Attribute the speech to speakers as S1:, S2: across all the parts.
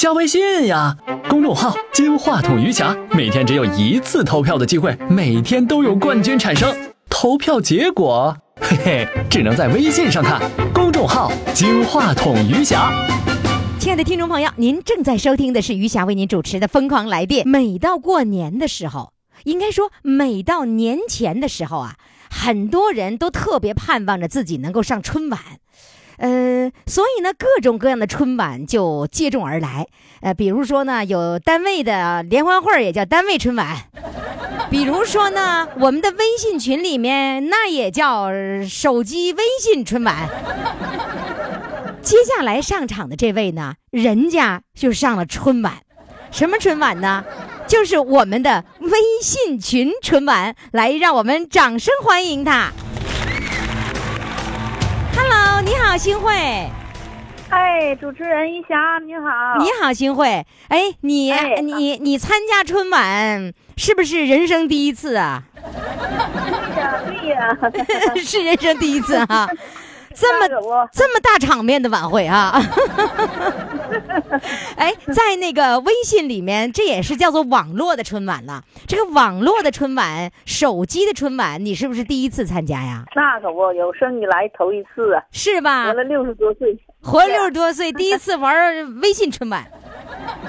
S1: 加微信呀，公众号“金话筒余霞”，每天只有一次投票的机会，每天都有冠军产生。投票结果，嘿嘿，只能在微信上看。公众号“金话筒余霞”。
S2: 亲爱的听众朋友，您正在收听的是余霞为您主持的《疯狂来电》。每到过年的时候，应该说每到年前的时候啊，很多人都特别盼望着自己能够上春晚。呃，所以呢，各种各样的春晚就接踵而来。呃，比如说呢，有单位的联欢会也叫单位春晚；比如说呢，我们的微信群里面那也叫手机微信春晚。接下来上场的这位呢，人家就上了春晚，什么春晚呢？就是我们的微信群春晚，来，让我们掌声欢迎他。Hello，你好，新慧。
S3: 哎，主持人一霞，你好。
S2: 你好，新慧。哎，你、
S3: 哎
S2: 你你参加春晚是不是人生第一次啊？
S3: 对呀，对呀。
S2: 是人生第一次哈、这么这么大场面的晚会啊！哎，在那个微信里面，这也是叫做网络的春晚了。这个网络的春晚，手机的春晚，你是不是第一次参加呀？
S3: 那可不，有生以来头一次啊，
S2: 是吧
S3: 活？了六十多岁。
S2: 活了六十多岁，第一次玩微信春晚。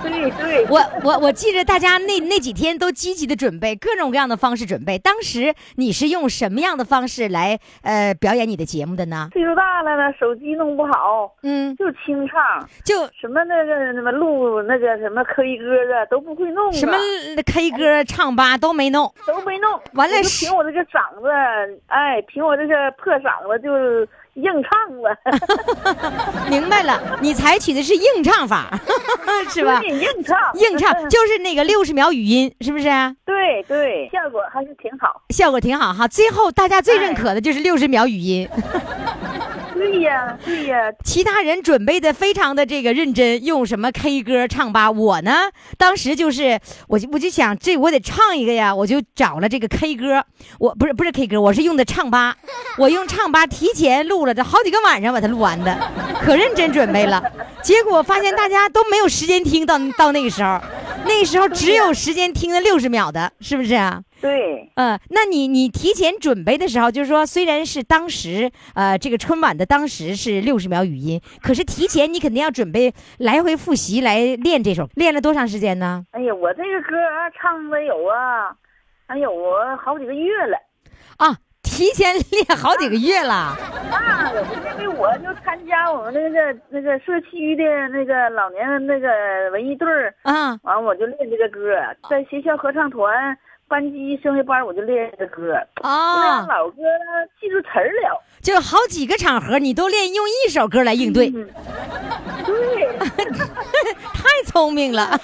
S3: 对对，
S2: 我我我记着大家那那几天都积极的准备各种各样的方式准备。当时你是用什么样的方式来呃表演你的节目的呢？
S3: 岁数大了呢，手机弄不好，
S2: 嗯，
S3: 就清唱，
S2: 就
S3: 什么那个什么录那个什么 K 歌的，都不会弄啊，
S2: 什么 K 歌、唱吧都没弄。
S3: 都没弄。完了凭我这个嗓子，哎，凭我这个破嗓子就硬唱了，
S2: 明白了，你采取的是硬唱法，是吧？
S3: 对硬唱，
S2: 硬唱 就是那个六十秒语音，是不是？
S3: 对对，效果还是挺好。
S2: 效果挺好哈。最后大家最认可的就是六十秒语音，
S3: 对呀对呀，
S2: 其他人准备的非常的这个认真，用什么 K 歌唱吧。我呢，当时就是我就我就想这我得唱一个呀，我就找了这个 K 歌，我不是不是 K 歌，我是用的唱吧，我用唱吧提前录了这好几个晚上把它录完的，可认真准备了。结果发现大家都没有时间听到到那个时候，那个时候只有时间听那六十秒的，是不是啊？
S3: 对。
S2: 嗯，那你你提前准备的时候，就是说，虽然是当时呃这个春晚的当时是六十秒语音，可是提前你肯定要准备来回复习来练这首，练了多长时间呢？
S3: 哎呀，我这个歌啊唱了有啊，哎有啊好几个月了。
S2: 啊，提前练好几个月了。
S3: 那因为我就参加我们那个那个社区的那个老年那个文艺队儿，
S2: 啊，
S3: 完我就练这个歌，在学校合唱团班级升学班我就练这歌，因为
S2: 哦，
S3: 老歌记住词儿了。
S2: 就好几个场合你都练用一首歌来应对，
S3: 嗯，对，
S2: 太聪明了。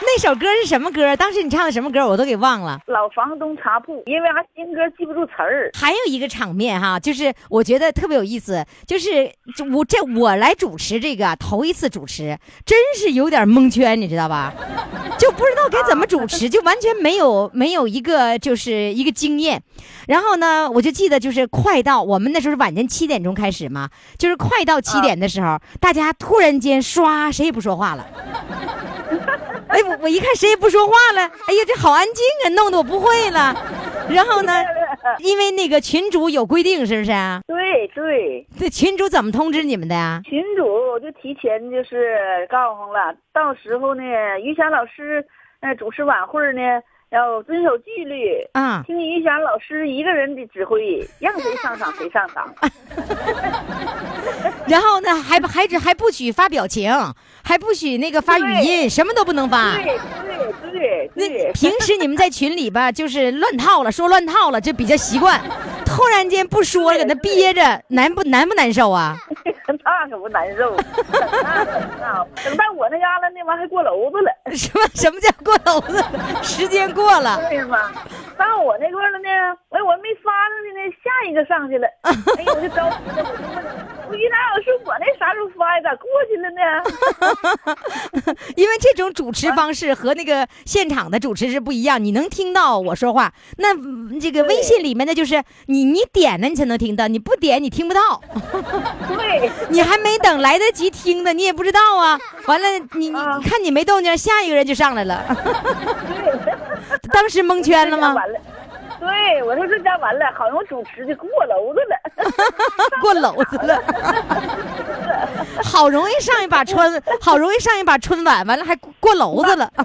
S2: 那首歌是什么歌？当时你唱的什么歌？我都给忘了。
S3: 老房东茶铺，因为俺新歌记不住词儿。
S2: 还有一个场面哈，就是我觉得特别有意思，就是我这我来主持这个头一次主持，真是有点蒙圈，你知道吧？就不知道该怎么主持，就完全没有没有一个就是一个经验。然后呢，我就记得就是快到我们那时候是晚间七点钟开始嘛，就是快到七点的时候，大家突然间唰，谁也不说话了。哎，我我一看谁也不说话了，哎呀，这好安静啊，弄得我不会了。然后呢，因为那个群主有规定，是不是啊？
S3: 对对，
S2: 这群主怎么通知你们的呀？
S3: 群主就提前就是告诉了，到时候呢，于霞老师呃主持晚会呢要遵守纪律，
S2: 啊，
S3: 听于霞老师一个人的指挥，让谁上场谁上场。
S2: 然后呢，还不还只还不许发表情，还不许那个发语音，什么都不能发。
S3: 对对对
S2: 那
S3: 对，
S2: 平时你们在群里吧，就是乱套了，说乱套了，就比较习惯。突然间不说了，搁那憋着，难不难不难受啊？
S3: 那可不难受，那那等到我那嘎达那玩意儿还过楼子了。
S2: 什么什么叫过楼子？时间过了，
S3: 对吗？到我那块了呢，哎，我没发上去呢，下一个上去了，哎呀，我就着急了，我就问，我于达老师，我那啥时候发呀？咋过去了呢？
S2: 因为这种主持方式和那个现场的主持是不一样，你能听到我说话，那嗯这个微信里面的就是你你点了你才能听到，你不点你听不到，
S3: 对，
S2: 你还没等来得及听呢，你也不知道啊。完了，你你看你没动静，下一个人就上来了，
S3: 对，
S2: 当时蒙圈了吗？
S3: 完了。对，我说这家完了，好像主持的过楼子了。
S2: 过楼子了，好容易上一把春，好容易上一把春晚，完了还过楼子了。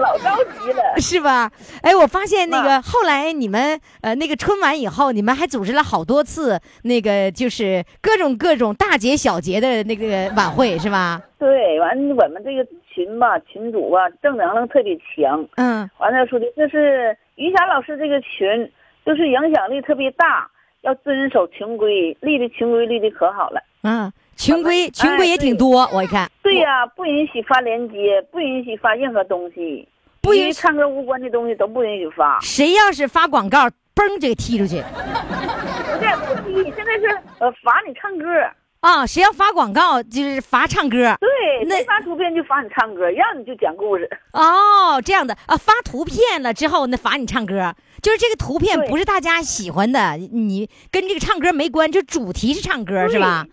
S3: 老着急了。
S2: 是吧？哎，我发现那个后来你们呃那个春晚以后，你们还组织了好多次那个就是各种各种大节小节的那个晚会，是吧？
S3: 对，完我们这个群吧，群主吧，正能量特别强。
S2: 嗯
S3: 完了说的，这是于霞老师这个群，就是影响力特别大，要遵守群规，立的群规立的可好了。
S2: 嗯，群规
S3: 哎
S2: 群规也挺多，我一看
S3: 对呀、不允许发链接，不允许发任何东西，
S2: 不允许
S3: 唱歌无关的东西都不允许发。
S2: 谁要是发广告，嘣就给踢出去
S3: 不是不踢，现在是呃罚你唱歌，
S2: 啊！谁要发广告就是罚唱歌
S3: 对，
S2: 那
S3: 发图片就罚你唱歌，让你就讲故事。
S2: 哦，这样的啊，发图片了之后那罚你唱歌。就是这个图片不是大家喜欢的，你跟这个唱歌没关，就主题是唱歌是吧？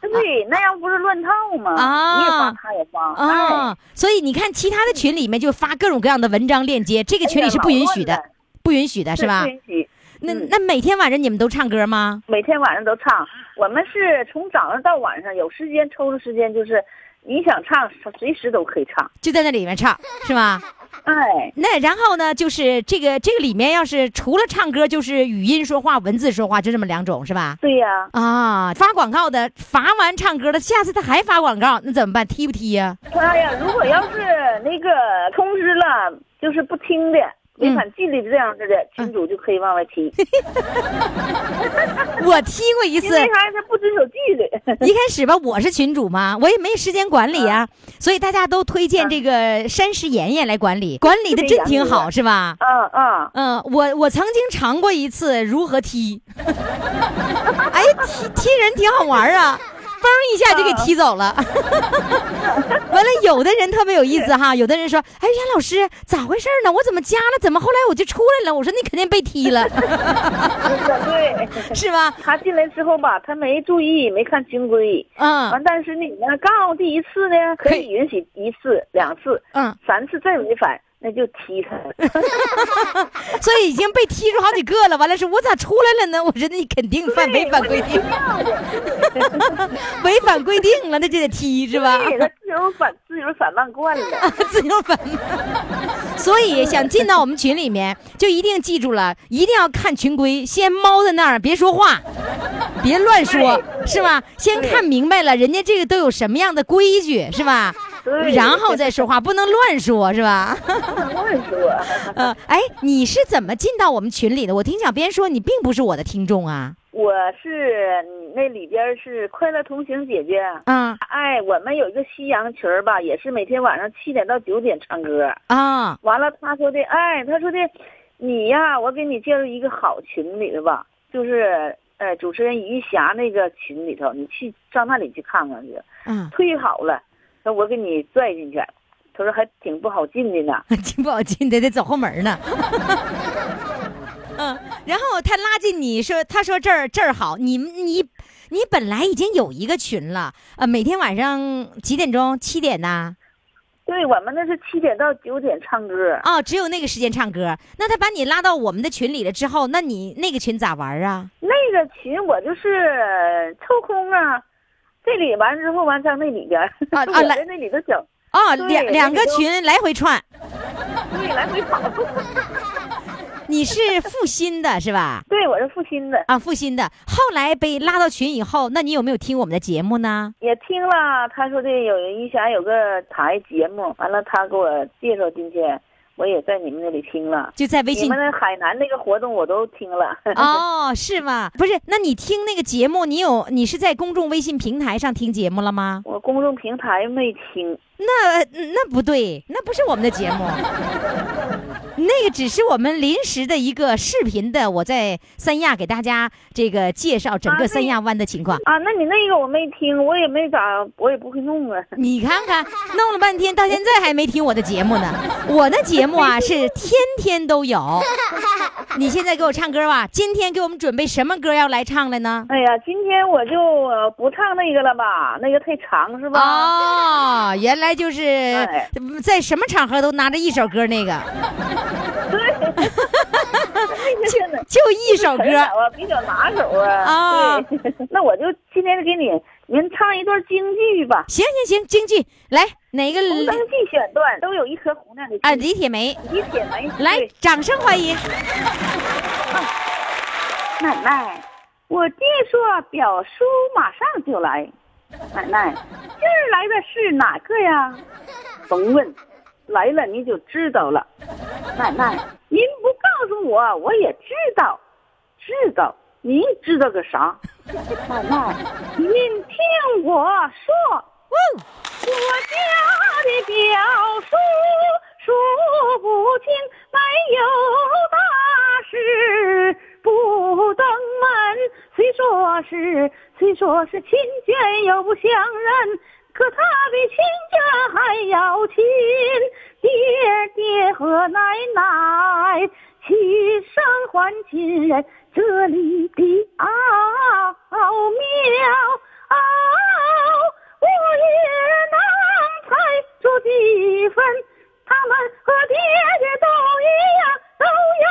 S3: 对，那样不是乱套吗？
S2: 啊
S3: 你也发，他也发，
S2: 啊、
S3: 哎，
S2: 所以你看，其他的群里面就发各种各样的文章链接，这个群里是不允许的，
S3: 哎
S2: 不允许的是吧
S3: 不？允许。
S2: 那
S3: 嗯
S2: 那每天晚上你们都唱歌吗？
S3: 每天晚上都唱，我们是从早上到晚上，有时间抽出时间，就是你想唱，随时都可以唱。
S2: 就在那里面唱是吧？
S3: 哎，
S2: 那然后呢，就是这个这个里面要是除了唱歌，就是语音说话、文字说话，就这么两种是吧？
S3: 对呀、
S2: 啊，发广告的罚完唱歌的，下次他还发广告，那怎么办？踢不踢呀、
S3: 他呀，如果要是那个通知了，就是不听的，违反纪律这样子的，群主就可以往外踢，
S2: 我踢过一次，
S3: 因为啥？他不遵守纪律。
S2: 一开始吧，我是群主嘛，我也没时间管理啊，所以大家都推荐这个山石妍妍来管理，管理的真挺好，是吧？
S3: 嗯嗯，
S2: 嗯，我我曾经尝过一次如何踢，哎，踢踢人挺好玩啊，嘣一下就给踢走了。完了，有的人特别有意思哈，有的人说，哎，呀老师咋回事呢？我怎么加了，怎么后来我就出来了？我说你肯定被踢了，
S3: 对。
S2: 是吧？
S3: 他进来之后吧，他没注意，没看清规。
S2: 嗯
S3: 完，但是你呢，告第一次呢，可
S2: 以
S3: 允许一次、两次，
S2: 嗯，
S3: 三次再违反，那就踢他。
S2: 所以已经被踢出好几个了。完了说，我咋出来了呢？我说那你肯定犯违反规定，违反规定了，那就得踢是吧？
S3: 对，他自由反自由散漫惯了。
S2: 自由粉。所以想进到我们群里面，就一定记住了，一定要看群规，先猫在那儿，别说话，别乱说，是吧？先看明白了，人家这个都有什么样的规矩，是吧？
S3: 对
S2: 然后再说话，不能乱说，是吧？
S3: 乱说。
S2: 呃，哎，你是怎么进到我们群里的？我听小编说你并不是我的听众啊。
S3: 我是那里边是快乐同行姐姐。
S2: 嗯
S3: 哎，我们有一个西洋群儿吧，也是每天晚上七点到九点唱歌。
S2: 啊
S3: 完了，他说的，哎，他说的，你呀，我给你介绍一个好群里的吧，就是呃，主持人于霞那个群里头，你去上那里去看看去。
S2: 嗯，
S3: 忒好了，说我给你拽进去。他说还挺不好进的呢。
S2: 挺不好进的得走后门呢。嗯，然后他拉进你说，他说这儿这儿好，你你你本来已经有一个群了，呃，每天晚上几点钟？七点呐？
S3: 对我们那是七点到九点唱歌，
S2: 哦，只有那个时间唱歌。那他把你拉到我们的群里了之后，那你那个群咋玩啊？
S3: 那个群我就是抽空啊，这里完之后完上那里边，
S2: 啊啊
S3: 我
S2: 来
S3: 在那里头整，啊，
S2: 两两个群来回串。
S3: 对，来回跑。
S2: 你是复新的是吧？
S3: 对，我是复新的，
S2: 啊，复新的。后来被拉到群以后，那你有没有听我们的节目呢？
S3: 也听了他说的有一霞有个台节目，完了他给我介绍进去，我也在你们那里听了。
S2: 就在微信
S3: 你们海南那个活动我都听了。
S2: 哦，是吗？不是，那你听那个节目，你有你是在公众微信平台上听节目了吗？
S3: 我公众平台没听，
S2: 那那不对，那不是我们的节目，那个只是我们临时的一个视频的，我在三亚给大家这个介绍整个三亚湾的情况。
S3: 啊，那你那个我没听，我也没咋，我也不会弄啊。
S2: 你看看，弄了半天，到现在还没听我的节目呢。我的节目啊是天天都有。你现在给我唱歌吧，今天给我们准备什么歌要来唱了呢？
S3: 哎呀，今天我就呃不唱那个了吧，那个太长是吧？
S2: 哦，原来就是
S3: 哎
S2: 在什么场合都拿着一首歌那个，
S3: 对，真的。
S2: 就一首歌
S3: 比较拿手啊。
S2: 啊
S3: 对，那我就今天给你您唱一段京剧吧，
S2: 行行行，京剧来哪个《
S3: 红灯记》选段都有一颗红亮的
S2: 啊？李铁梅，
S3: 李铁梅
S2: 来，掌声欢迎。
S3: 奶奶，我爹说表叔马上就来。奶奶，今儿来的是哪个呀？甭问，来了你就知道了。奶奶，您不告诉我，我也知道，知道。您知道个啥？奶奶，您听我说。我家的表叔数不清，没有大事不登门。虽说是虽说是亲眷又不相认，可他比亲家还要亲。爹爹和奶奶齐声唤亲人，这里的奥妙。我也能猜出几分，他们和爹爹都一样，都有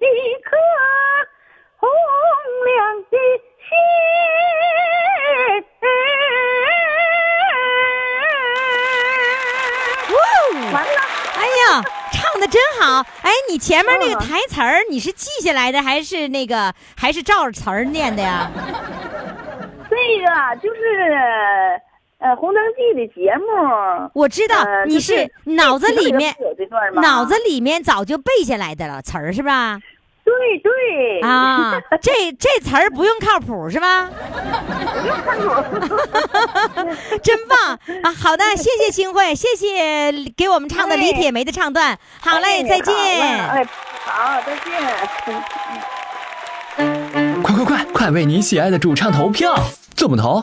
S3: 一颗红亮的心。完了，
S2: 哎呀，唱的真好！哎，你前面那个台词儿，你是记下来的，还是那个，还是照着词儿念的呀？
S3: 这个就是呃《红灯记》的节目。
S2: 我知道你
S3: 是
S2: 脑子里面
S3: 有这段吗？
S2: 脑子里面早就背下来的了词儿是吧？
S3: 对对
S2: 啊，这这词儿不用靠谱是吧？不用靠谱真棒啊！好的，谢谢新慧，谢谢给我们唱的李铁梅的唱段。好嘞，再见。
S3: 哎，好，再见。
S1: 快快快，快为你喜爱的主唱投票！怎么投？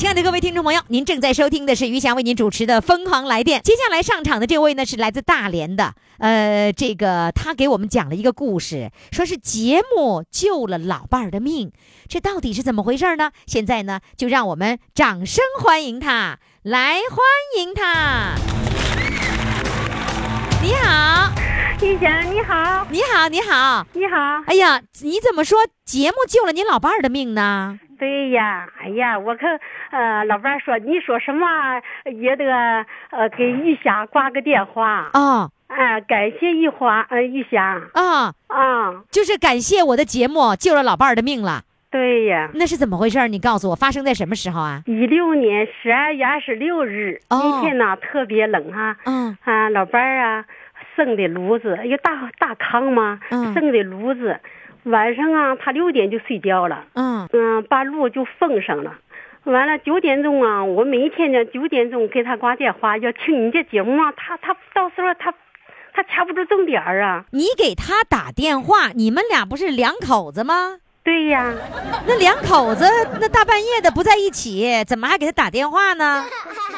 S2: 亲爱的各位听众朋友，您正在收听的是于翔为您主持的《疯狂来电》。接下来上场的这位呢，是来自大连的，呃，这个他给我们讲了一个故事，说是节目救了老伴儿的命，这到底是怎么回事呢？现在呢，就让我们掌声欢迎他，来欢迎他。你好，
S3: 玉霞，你好，
S2: 你好，你好。
S3: 你好。
S2: 哎呀，你怎么说节目救了你老伴儿的命呢？
S4: 对呀，哎呀，我可呃，老伴儿说你说什么也得呃给玉霞挂个电话。
S2: 哦。
S4: 啊、感谢玉华呃玉霞。
S2: 啊，
S4: 啊，
S2: 就是感谢我的节目救了老伴儿的命了。
S4: 对呀，
S2: 那是怎么回事儿？你告诉我，发生在什么时候啊？
S4: 一六年十二月二十六日、
S2: 哦
S4: 那天呢特别冷哈、
S2: 嗯
S4: 啊，老伴儿啊生的炉子，一个大大炕嘛，
S2: 嗯
S4: 生的炉子，晚上啊他六点就睡觉了。
S2: 嗯
S4: 嗯，把路就封上了。完了九点钟啊，我每天呢九点钟给他挂电话，要听你这节目啊，他他到时候他他掐不住重点儿啊。
S2: 你给他打电话，你们俩不是两口子吗？
S4: 对呀，
S2: 那两口子那大半夜的不在一起，怎么还给他打电话呢？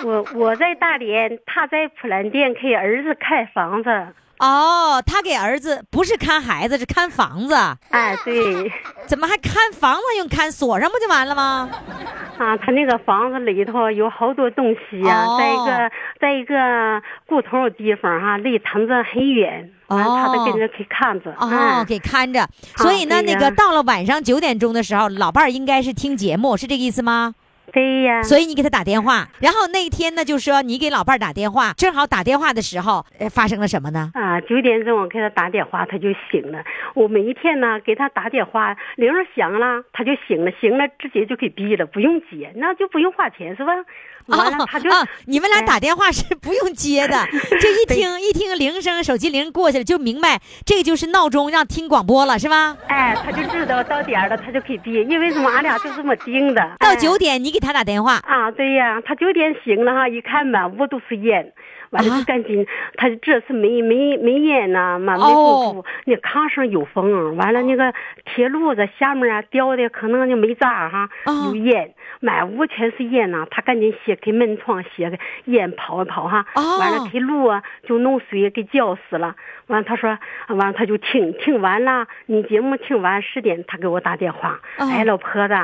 S4: 我我在大连，他在普兰店给儿子看房子。
S2: 哦，他给儿子不是看孩子，是看房子。
S4: 哎，对，
S2: 怎么还看房子用看锁上不就完了吗？
S4: 啊，他那个房子里头有好多东西呀、
S2: 哦
S4: 在一个在一个固头的地方哈、离村子很远，完了他都跟着去看着。
S2: 哦，
S4: 嗯
S2: 给看着。所以呢，那个到了晚上九点钟的时候，老伴儿应该是听节目，是这个意思吗？
S4: 对呀，
S2: 所以你给他打电话，然后那天呢，就说你给老伴儿打电话，正好打电话的时候，呃，发生了什么呢？
S4: 啊，九点钟我给他打电话，他就醒了。我每一天呢给他打电话，铃儿响了，他就醒了，醒了直接就给闭了，不用接，那就不用花钱是吧？完了他就、
S2: 啊，你们俩
S4: 哎
S2: 打电话是不用接的，这一听一听铃声，手机铃过去了，就明白这个就是闹钟，让听广播了，是吧？
S4: 哎，他就知道到点儿了，他就可以闭，因为什么？俺俩就这么定的。
S2: 到
S4: 哎
S2: 九点你给他打电话，
S4: 啊，对呀，他九点醒了哈，一看满屋都是烟，完了赶紧，他这次没没没烟呐，嘛没
S2: 哦。
S4: 风布，那炕上有风，完了那个铁路子下面啊掉的可能就没渣哈，
S2: 哦。
S4: 有烟，满屋全是烟呐，他赶紧掀开门窗，掀开烟跑一跑哈，
S2: 哦。
S4: 完了给路啊就弄水给浇死了，完了他说，完了他就听听完了，你节目听完十点他给我打电话，
S2: 哦。
S4: 哎老婆子，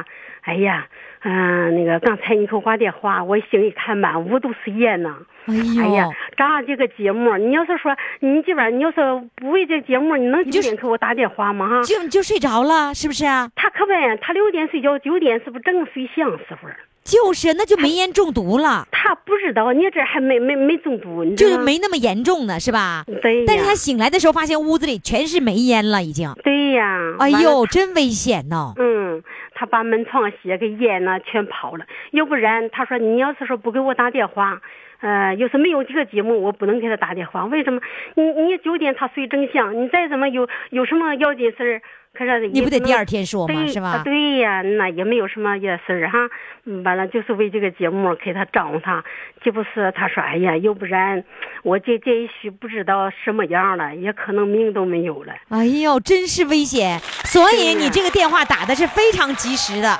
S4: 哎呀。嗯、那个刚才你给我挂电话，我醒一看满屋都是烟呢。
S2: 哎
S4: 呀，咱这个节目，你要是说你这边你要是不为这节目，你能九点给我打电话吗？哈，
S2: 就就睡着了，是不是啊？
S4: 他可不，他六点睡觉，九点是不是正睡香时候？
S2: 就是，那就煤烟中毒了，
S4: 他不知道，你这还没没没中毒，你
S2: 就是没那么严重呢，是吧？
S4: 对，
S2: 但是他醒来的时候，发现屋子里全是煤烟了，已经。
S4: 对呀，
S2: 哎呦，真危险呐！
S4: 嗯，他把门窗鞋、给，烟呢全跑了。要不然，他说你要是说不给我打电话，呃，要是没有这个节目，我不能给他打电话。为什么？你你九点他睡正香，你再怎么有有什么要紧事儿，可是
S2: 你不得第二天说吗？
S4: 对
S2: 是吧
S4: 啊？对呀，那也没有什么也事儿哈。嗯完了就是为这个节目给他招呼他，这不是他说哎呀，要不然我这这一宿不知道什么样了，也可能命都没有了。
S2: 哎呦，真是危险！所以你这个电话打的是非常及时的。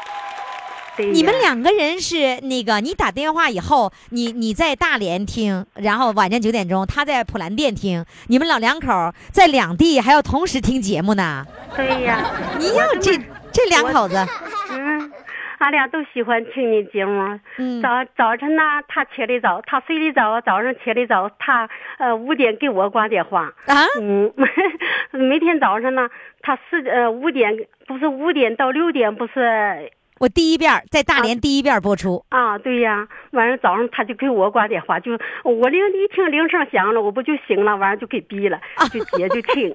S4: 对
S2: 你们两个人是那个，你打电话以后，你你在大连听，然后晚上九点钟他在普兰店听，你们老两口在两地还要同时听节目呢。
S4: 对呀，
S2: 你要这这两口子，
S4: 嗯，俺俩都喜欢听你节目。
S2: 嗯
S4: 早早晨呢，他起得早，他睡得早，早上起得早，他呃五点给我挂电话。
S2: 啊，
S4: 嗯，每天早上呢，他四呃五点不是五点到六点不是
S2: 我第一遍在大连第一遍播出，
S4: 啊？对呀，晚上早上他就给我挂电话，就我铃一听铃声响了，我不就醒了，完了就给逼了，就接就听。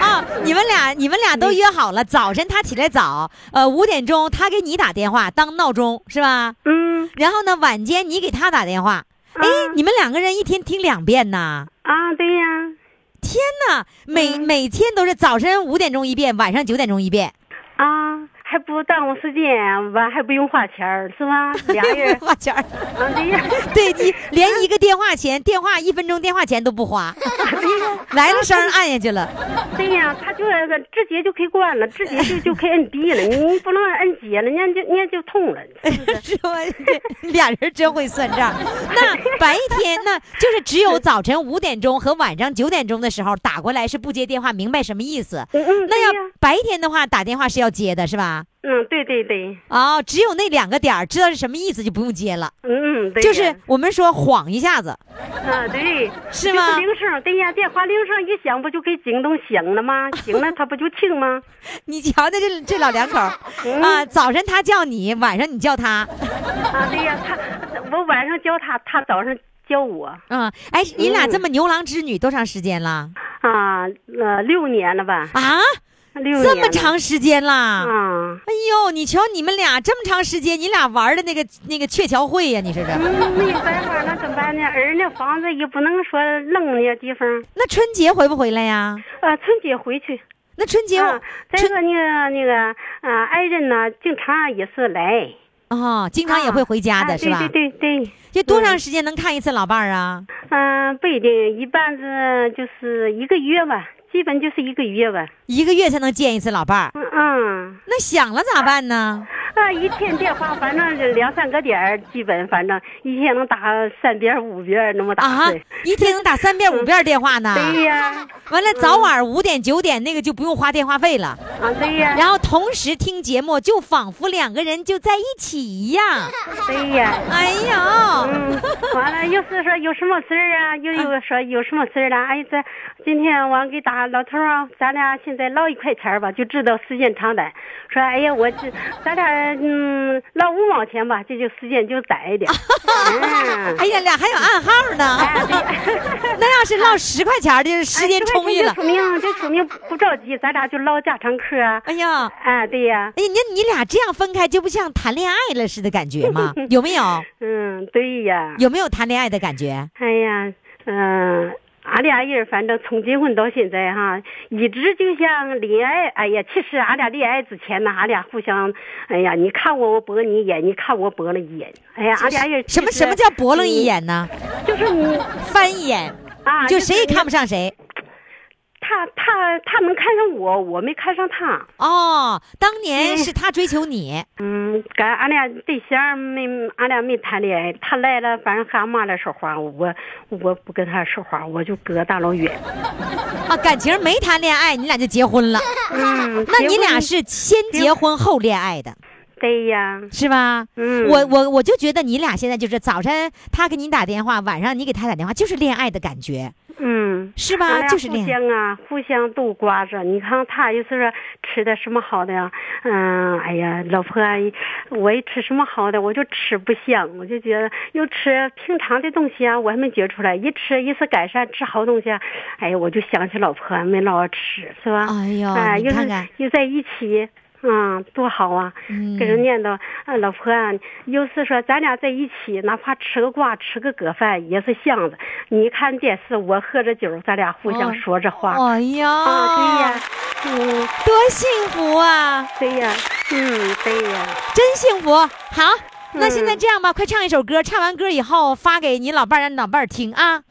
S2: 啊，你们俩你们俩都约好了，早晨他起来早，呃五点钟他给你打电话当闹钟是吧？
S4: 嗯
S2: 然后呢晚间你给他打电话，哎，你们两个人一天听两遍呐？
S4: 啊，对呀。
S2: 天哪，每每天都是早晨五点钟一遍，晚上九点钟一遍，
S4: 啊，还不耽误时间，完还不用花钱儿，是吧？俩人
S2: 花钱儿。
S4: 啊，对呀，
S2: 对你连一个电话钱，电话一分钟电话钱都不花，来了声按下去了。
S4: 对呀，他就那个直接就可以关了，直接就就可以摁闭了，你你不能摁接了，人家就人家就通了，是
S2: 吧？这俩人真会算账。那白天那就是只有早晨五点钟和晚上九点钟的时候打过来是不接电话，明白什么意思？
S4: 嗯嗯，
S2: 那要白天的话打电话是要接的，是吧？
S4: 嗯，对对对，
S2: 哦，只有那两个点儿知道是什么意思就不用接了，
S4: 嗯嗯，对
S2: 就是我们说晃一下子。
S4: 啊，对，
S2: 是吗？
S4: 就是铃声，对呀，电话铃声一响，不就给惊动醒了吗？醒了他不就听吗？
S2: 你瞧瞧这这老两口
S4: 嗯。
S2: 啊，早晨他叫你，晚上你叫他，
S4: 啊，对呀，他我晚上叫他，他早上叫我。
S2: 嗯，哎，你俩
S4: 嗯
S2: 这么牛郎织女多长时间了？
S4: 啊，呃，六年了吧？
S2: 啊？
S4: 六
S2: 这么长时间啦？
S4: 啊。
S2: 哎呦，你瞧你们俩这么长时间，你俩玩的那个那个鹊桥会呀、你说这。
S4: 嗯，没有办法，那怎么办呢？儿那房子也不能说扔那地方。
S2: 那春节回不回来呀？
S4: 呃，春节回去。
S2: 那春节
S4: 啊，再
S2: 春
S4: 说那个那个啊，爱人呢，经常也是来。
S2: 哦，经常也会回家的、
S4: 啊
S2: 是吧？
S4: 对对对对。
S2: 这多长时间能看一次老伴儿啊？
S4: 嗯、不一定，一般是就是一个月吧，基本就是一个月吧。
S2: 一个月才能见一次老伴儿。
S4: 嗯嗯，
S2: 那想了咋办呢？
S4: 啊，一天电话反正是两三个点儿，基本反正一天能打三遍五遍那么打。
S2: 啊，一天能打三遍五遍电话呢？
S4: 对呀，
S2: 完了，早晚五点九点那个就不用花电话费了，
S4: 啊对呀，
S2: 然后同时听节目，就仿佛两个人就在一起一样。
S4: 对呀。
S2: 哎呀，
S4: 嗯，完了，又是说有什么事儿啊，又有说有什么事儿了，哎，这今天我给打老头儿啊，咱俩现在唠一块钱儿吧，就知道时间长短。说哎呀，我这咱俩嗯唠五毛钱吧，这就时间就窄一点。嗯，
S2: 哎呀，俩还有暗号呢。
S4: 哎。
S2: 那要是唠十块钱的，时间充裕了
S4: 哎。就说明这说明不着急，咱俩就唠家常嗑啊。
S2: 哎呀，
S4: 哎，对呀，
S2: 哎，那你俩这样分开，就不像谈恋爱了似的感觉吗？有没有？
S4: 嗯，对呀。
S2: 有没有谈恋爱的感觉？
S4: 哎呀，嗯、俺俩人反正从结婚到现在哈，一直就像恋爱。哎呀，其实俺俩恋爱之前呢，俺俩互相，哎呀，你看我，我驳你一眼，你看我驳了一眼。哎呀，俺俩人
S2: 什么什么叫驳了一？眼呢？
S4: 就是你
S2: 翻一眼，
S4: 啊，
S2: 就谁也看不
S4: 上
S2: 上谁。
S4: 他，他他能看上我，我没看上他。
S2: 哦，当年是他追求你，
S4: 嗯，跟俺俩对象没，俺俩没谈恋爱。他来了，反正和俺妈来说话，我我不跟他说话，我就隔大老远。
S2: 啊，感情没谈恋爱，你俩就结婚了。
S4: 嗯，
S2: 那你俩是先结婚后恋爱的，
S4: 对呀，
S2: 是吧？
S4: 嗯，
S2: 我我我就觉得你俩现在就是早晨他给你打电话，晚上你给他打电话，就是恋爱的感觉，
S4: 嗯。
S2: 是吧？
S4: 俺俩互。相啊，互相都挂着。你看他意思说吃的什么好的呀，嗯，哎呀，老婆啊，我一吃什么好的，我就吃不香，我就觉得又吃平常的东西啊，我还没觉出来，一吃一次改善，吃好东西啊，哎呀，我就想起老婆没老吃，是吧？
S2: 哎呦
S4: 哎，又是
S2: 你看看
S4: 又在一起。嗯，多好啊！
S2: 嗯
S4: 跟人念叨，啊，老婆啊，有时说咱俩在一起，哪怕吃个瓜、吃个搁饭也是香的。你看电视，我喝着酒，咱俩互相
S2: 哦
S4: 说着话。
S2: 哎呀，
S4: 啊，对呀，嗯，
S2: 多幸福啊！
S4: 对呀，嗯，对呀，
S2: 真幸福。好，那现在
S4: 嗯
S2: 这样吧，快唱一首歌，唱完歌以后发给你老伴儿，让你老伴儿听啊，
S4: 嗯，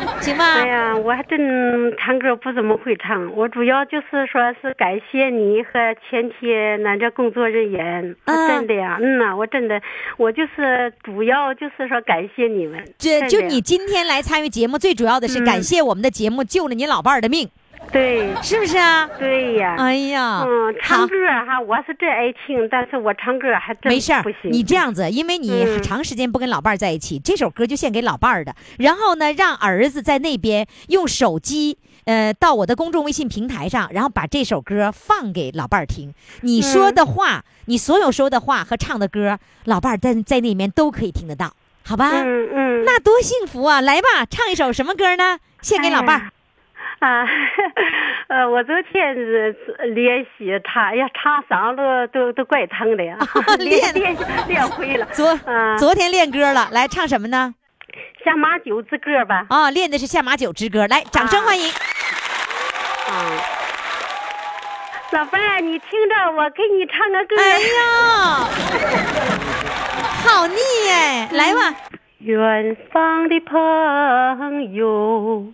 S2: 行吗？
S4: 哎呀，我还真唱歌不怎么会唱，我主要就是说是感谢你和全体俺这工作人员，我
S2: 嗯
S4: 真的呀，嗯呐，我真的，我就是主要就是说感谢你们，
S2: 这就你今天来参与节目，最主要的是感
S4: 嗯。
S2: 谢我们的节目救了你老伴儿的命，
S4: 对
S2: 是不是啊？
S4: 对呀，
S2: 哎呀，
S4: 嗯，唱。歌哈，我是真爱听，但是我唱歌还真
S2: 没事儿
S4: 不行，，
S2: 你这样子，因为你
S4: 嗯
S2: 长时间不跟老伴儿在一起，这首歌就献给老伴儿的。然后呢，让儿子在那边用手机，呃，到我的公众微信平台上，然后把这首歌放给老伴儿听。你说的话，你所有说的话和唱的歌，老伴儿在在那边都可以听得到，好吧？
S4: 嗯嗯，
S2: 那多幸福啊！来吧，唱一首什么歌呢？献给老伴儿。
S4: 啊，呃，我昨天是练习唱，哎呀，唱嗓子都都怪疼的呀，
S2: 练
S4: 练练会了。
S2: 昨
S4: 啊
S2: 昨天练歌了，来唱什么呢？
S4: 下马酒之歌吧。
S2: 啊，练的是下马酒之歌，来，掌声欢迎。
S4: 啊，老伴儿，你听着，我给你唱个歌。
S2: 哎呀，好腻哎！来吧，
S4: 远方的朋友，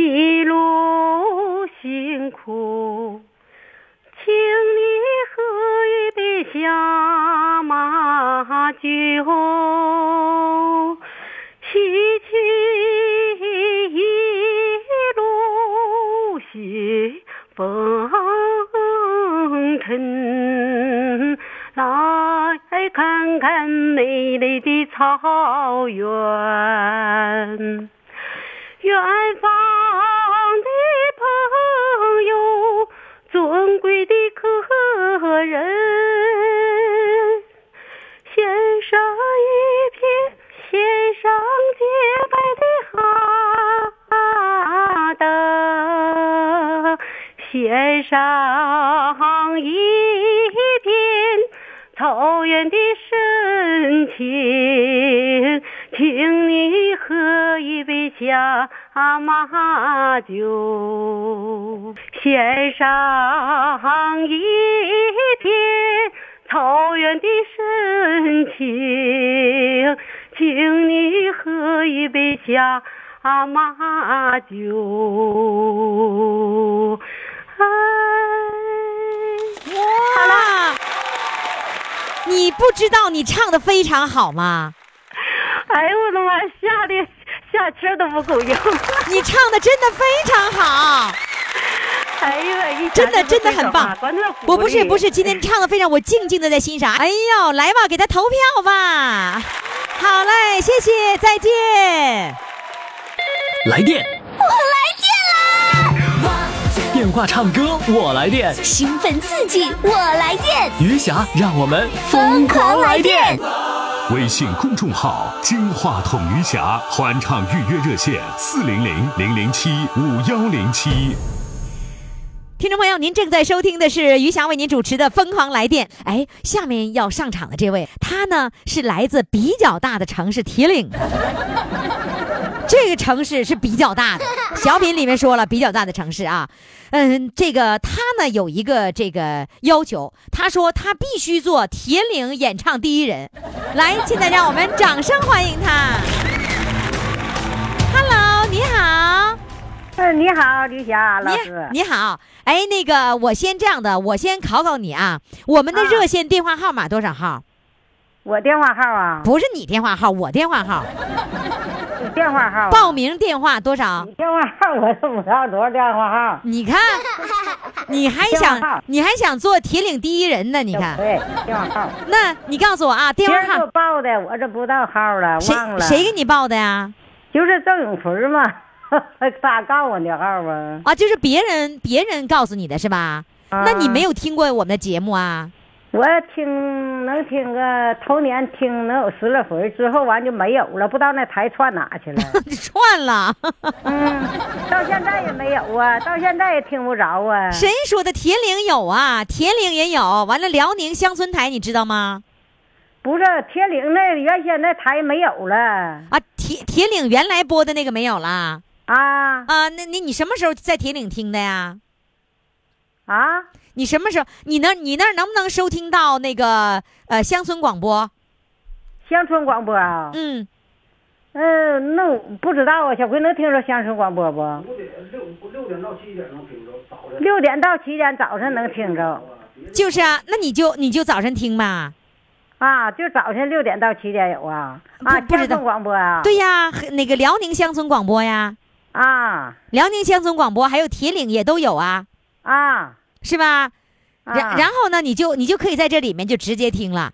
S4: 一路辛苦，请你喝一杯下马酒，洗去一路血风尘，来看看美丽的草原。献上一片草原的深情，请你喝一杯下马酒，献上一片草原的深情，请你喝一杯下马酒。
S2: 不知道你唱的非常好吗？
S4: 哎呦我的妈，吓得下车都不够用。
S2: 你唱的真的非常好，
S4: 哎呀，一
S2: 真的真的很棒我不是不是，今天唱的非常，我静静的在欣赏。哎呦，来吧，给他投票吧。好嘞，谢谢，再见。
S1: 来电！电话唱歌我来电，
S5: 兴奋刺激，我来电，
S1: 余霞让我们疯狂来电。
S6: 微信公众号“金话筒余霞”欢唱预约热线：四零零零零七五幺零七。
S2: 听众朋友，您正在收听的是余霞为您主持的《疯狂来电》。哎，下面要上场的这位，他呢是来自比较大的城市铁岭的。这个城市是比较大的，小品里面说了比较大的城市啊，嗯，这个他呢有一个这个要求，他说他必须做铁岭演唱第一人。来，现在让我们掌声欢迎他。Hello，你好。
S7: 嗯，你好，李霞老师。
S2: 你你好，哎，那个，我先这样的，我先考考你啊，我们的热线电话号码多少号？
S7: 我电话号啊，
S2: 不是你电话号，我电话号。
S7: 你电话号啊。
S2: 报名电话多少
S7: 你？电话号我都不知道多少电话号。
S2: 你看，你还想你还想做铁岭第一人呢？你看，
S7: 对，电话号。
S2: 那你告诉我啊，电话
S7: 别人给我
S2: 号
S7: 报的，我这不知道号了，
S2: 谁
S7: 忘了。
S2: 谁给你报的呀？
S7: 就是郑永奎嘛，他告我的号啊？
S2: 啊，就是别人别人告诉你的是吧？那你没？
S7: 有
S2: 听过我们的节目啊？
S7: 我听能听个头年听能有十来回，之后完就没有了，不知道那台串哪去了。
S2: 串了，
S7: 嗯，到现在也没有啊，到现在也听不着啊。
S2: 谁说的？铁岭有啊，铁岭也有。完了，辽宁乡村台你知道吗？
S7: 不是铁岭那原先那台没有了
S2: 啊，铁铁岭原来播的那个没有了
S7: 啊
S2: 啊？那你你什么时候在铁岭听的呀？
S7: 啊！
S2: 你什么时候？你那你那儿能不能收听到那个呃乡村广播？
S7: 乡村广播啊？
S2: 嗯，
S7: 嗯，那我不知道啊，小辉能听着乡村广播不？六点到七点能听着早晨能听着
S2: 就是啊，那你就你就早晨听吧。
S7: 啊，就早晨六点到七点有啊啊，
S2: 不不知道
S7: 乡村广播啊？
S2: 对呀，那个辽宁乡村广播呀，
S7: 啊
S2: 辽宁乡村广播还有铁岭也都有啊，
S7: 啊
S2: 是吧？然
S7: 啊
S2: 然后呢，你就你就可以在这里面就直接听了。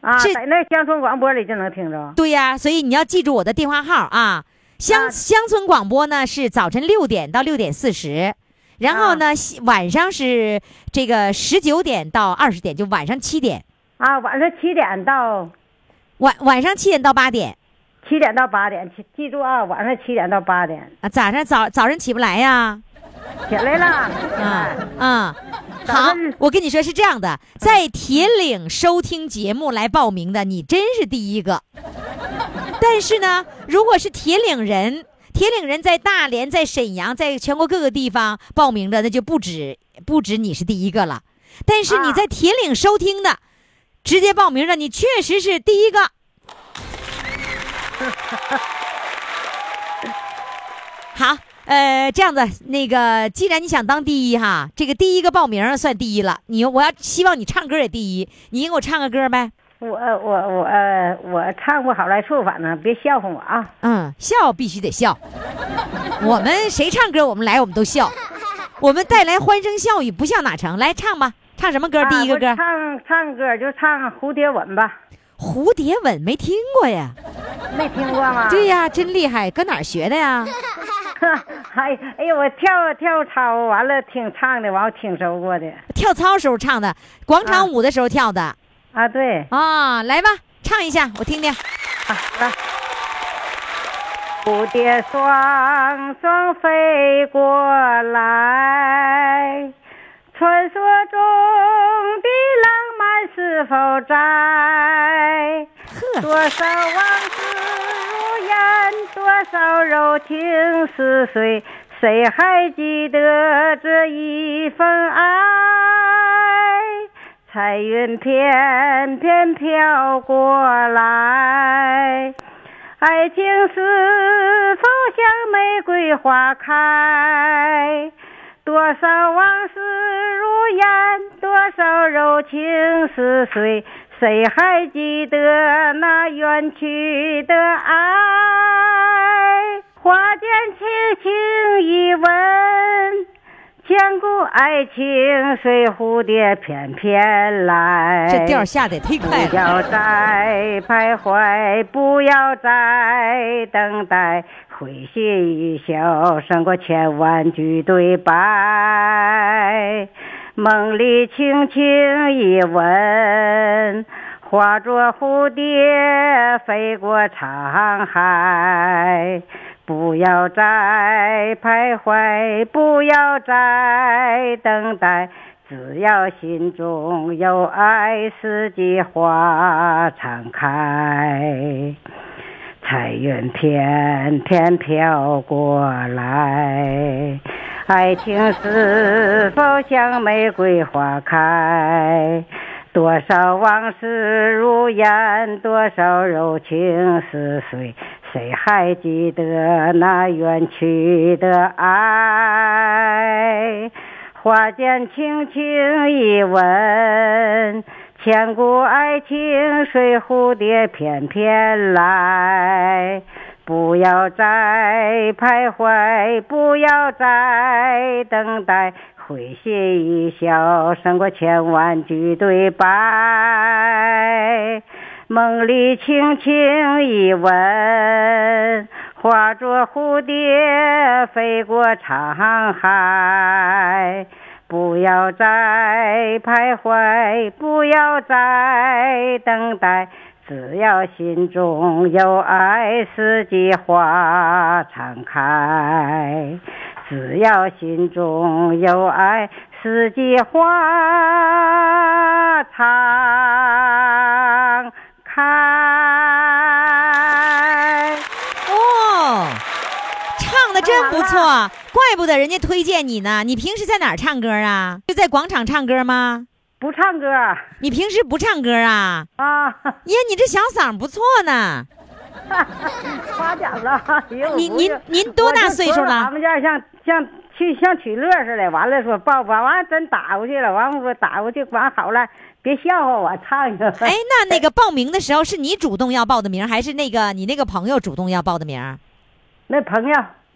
S7: 啊，在那乡村广播里就能听着
S2: 对呀，所以你要记住我的电话号啊。乡
S7: 啊
S2: 乡村广播呢是早晨六点到六点四十，然后呢西晚上是这个十九点到二十点，就晚上七点，
S7: 啊，晚上七点到
S2: 晚晚上七点到八点
S7: 七点到八点，记记住啊，晚上七点到八点
S2: 啊。早上早早上起不来呀？
S7: 起来了，
S2: 嗯嗯，好我跟你说是这样的，在铁岭收听节目来报名的，你真是第一个。但是呢，如果是铁岭人，铁岭人在大连、在沈阳、在全国各个地方报名的，那就不止不止你是第一个了。但是你
S7: 啊
S2: 在铁岭收听的，直接报名的，你确实是第一个。好，呃，这样子，那个，既然你想当第一哈，这个第一个报名儿算第一了。你我要希望你唱歌也第一，你给我唱个歌呗。
S7: 我我我呃我唱不好来处，反正别笑话我啊。
S2: 嗯，笑必须得笑。我们谁唱歌，我们来我们都笑，我们带来欢声笑语，不笑哪成？来唱吧，唱什么歌？第一个歌，
S7: 啊唱唱歌就唱《蝴蝶吻》吧，
S2: 蝴蝶吻》没听过呀？
S7: 没听过吗？
S2: 对呀，真厉害，搁哪儿学的呀？
S7: 哎 哎呦，我跳跳操完了听唱的，完我听说过的
S2: 跳操时候唱的，广场舞的时候跳的
S7: 啊。对，
S2: 啊。来吧，唱一下，我听听。
S7: 啊来。蝴蝶双双飞过来，传说中的浪漫是否在？多少往事如烟，多少柔情似水，谁还记得这一份爱？彩云片片飘过来，爱情是否像玫瑰花开？多少往事如烟，多少柔情似水，谁还记得那远去的爱？花间轻轻一吻，千古爱情随蝴蝶翩翩来。
S2: 这调下的也忒快。
S7: 不要再徘徊，不要再等待，会心一笑胜过千万句对白。梦里轻轻一吻，化作蝴蝶飞过沧海。不要再徘徊，不要再等待，只要心中有爱，四季花常开。彩云片片飘过来，爱情是否像玫瑰花开？多少往事如烟，多少柔情似水，谁还记得那远去的爱？花间轻轻一吻，千古爱情随蝴蝶翩翩来。不要再徘徊，不要再等待，会心一笑胜过千万句对白。梦里轻轻一吻，化作蝴蝶飞过沧海。不要再徘徊，不要再等待，只要心中有爱，四季花常开。只要心中有爱，四季花常开。
S2: 哦，唱的真不错，怪不得人家推荐你呢。你平时在哪儿唱歌啊？就在广场唱歌吗？
S7: 不唱歌
S2: 你平时不唱歌啊？
S7: 啊，
S2: 耶，你这小嗓不错呢。
S7: 夸奖了。
S2: 您您您多大岁数了
S7: 我们家像像去像取乐似的，完了说抱抱，完真打过去了，完我打过去，完好了，别笑话我，唱一个。
S2: 哎，那那个报名的时候是你主动要报的名，还是那个你那个朋友主动要报的名？
S7: 那朋友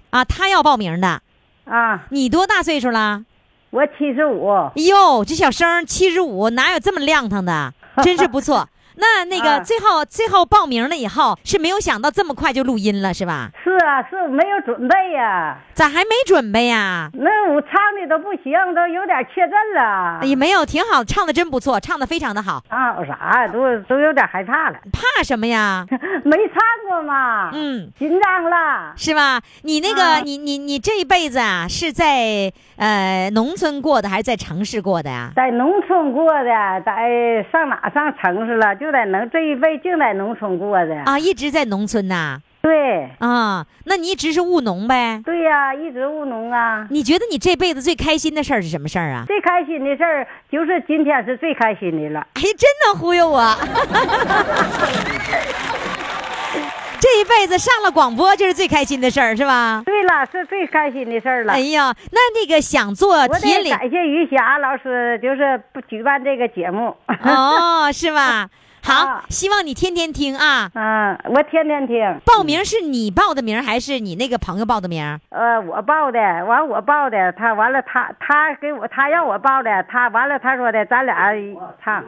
S2: 啊，他要报名的。
S7: 啊，
S2: 你多大岁数了？
S7: 我七十五，
S2: 哎呦，这小生七十五，哪有这么亮堂的？真是不错。那那个
S7: 啊
S2: 最后最后报名了以后，是没有想到这么快就录音了，是吧？
S7: 是啊，是没有准备呀、
S2: 咋还没准备呀？
S7: 那我唱的都不行，都有点怯阵了。
S2: 也没有，挺好，唱的真不错，唱的非常的好。
S7: 啊，我啥，都都有点害怕了，
S2: 怕什么呀？
S7: 没唱过嘛，
S2: 嗯，
S7: 紧张了。
S2: 是吧？你那个，
S7: 啊
S2: 你你你这一辈子啊，是在呃农村过的，还是在城市过的呀？
S7: 在农村过的，在上哪上城市了？就在农这一辈净在农村过的。
S2: 啊，一直在农村呐。
S7: 对
S2: 啊，那你一直是务农呗？
S7: 对呀、一直务农啊。
S2: 你觉得你这辈子最开心的事儿是什么事儿啊？
S7: 最开心的事儿就是今天是最开心的了。
S2: 哎，真能忽悠我！这一辈子上了广播就是最开心的事儿，是吧？
S7: 对了，是最开心的事儿了。
S2: 哎呀，那那个想做
S7: 我
S2: 铁岭
S7: 得感谢于霞老师，就是不举办这个节目。
S2: 哦，是吧？好
S7: 啊，
S2: 希望你天天听啊。
S7: 嗯，我天天听。
S2: 报名是你报的名还是你那个朋友报的名？
S7: 呃，我报的，完我报的，他完了他他给我他让我报的，他完了他说的，咱俩唱。